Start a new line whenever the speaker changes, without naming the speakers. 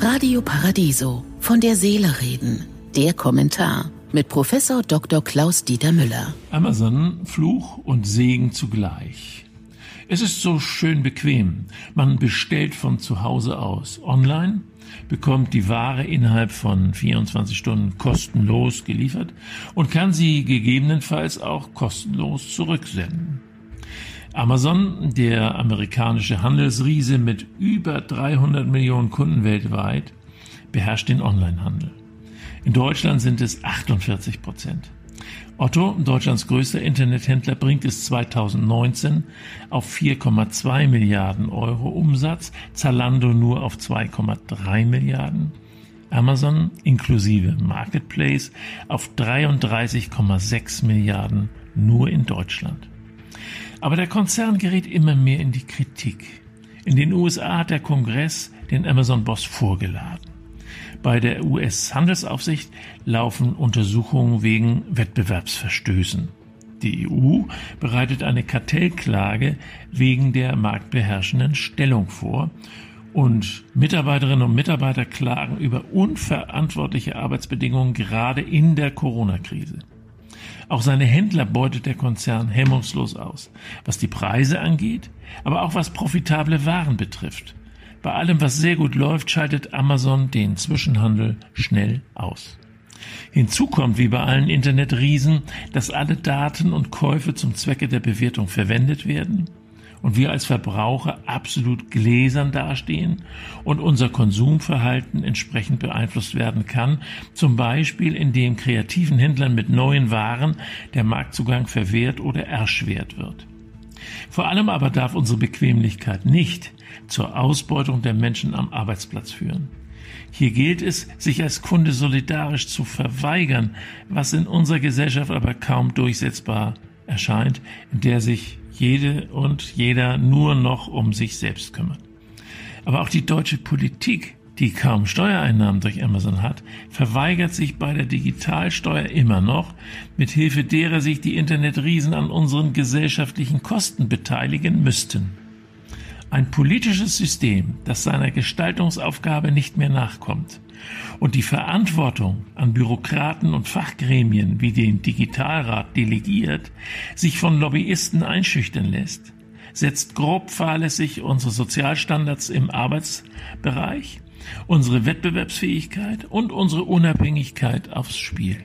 Radio Paradiso von der Seele reden. Der Kommentar mit Professor Dr. Klaus Dieter Müller.
Amazon Fluch und Segen zugleich. Es ist so schön bequem. Man bestellt von zu Hause aus online, bekommt die Ware innerhalb von 24 Stunden kostenlos geliefert und kann sie gegebenenfalls auch kostenlos zurücksenden. Amazon, der amerikanische Handelsriese mit über 300 Millionen Kunden weltweit, beherrscht den Onlinehandel. In Deutschland sind es 48 Prozent. Otto, Deutschlands größter Internethändler, bringt es 2019 auf 4,2 Milliarden Euro Umsatz, Zalando nur auf 2,3 Milliarden, Amazon inklusive Marketplace auf 33,6 Milliarden nur in Deutschland. Aber der Konzern gerät immer mehr in die Kritik. In den USA hat der Kongress den Amazon-Boss vorgeladen. Bei der US-Handelsaufsicht laufen Untersuchungen wegen Wettbewerbsverstößen. Die EU bereitet eine Kartellklage wegen der marktbeherrschenden Stellung vor und Mitarbeiterinnen und Mitarbeiter klagen über unverantwortliche Arbeitsbedingungen gerade in der Corona-Krise. Auch seine Händler beutet der Konzern hemmungslos aus, was die Preise angeht, aber auch was profitable Waren betrifft. Bei allem, was sehr gut läuft, schaltet Amazon den Zwischenhandel schnell aus. Hinzu kommt, wie bei allen Internetriesen, dass alle Daten und Käufe zum Zwecke der Bewertung verwendet werden und wir als Verbraucher absolut gläsern dastehen und unser Konsumverhalten entsprechend beeinflusst werden kann, zum Beispiel indem kreativen Händlern mit neuen Waren der Marktzugang verwehrt oder erschwert wird. Vor allem aber darf unsere Bequemlichkeit nicht zur Ausbeutung der Menschen am Arbeitsplatz führen. Hier gilt es, sich als Kunde solidarisch zu verweigern, was in unserer Gesellschaft aber kaum durchsetzbar erscheint, in der sich jede und jeder nur noch um sich selbst kümmert. Aber auch die deutsche Politik, die kaum Steuereinnahmen durch Amazon hat, verweigert sich bei der Digitalsteuer immer noch, mit Hilfe derer sich die Internetriesen an unseren gesellschaftlichen Kosten beteiligen müssten. Ein politisches System, das seiner Gestaltungsaufgabe nicht mehr nachkommt und die Verantwortung an Bürokraten und Fachgremien wie den Digitalrat delegiert, sich von Lobbyisten einschüchtern lässt, setzt grob fahrlässig unsere Sozialstandards im Arbeitsbereich, unsere Wettbewerbsfähigkeit und unsere Unabhängigkeit aufs Spiel.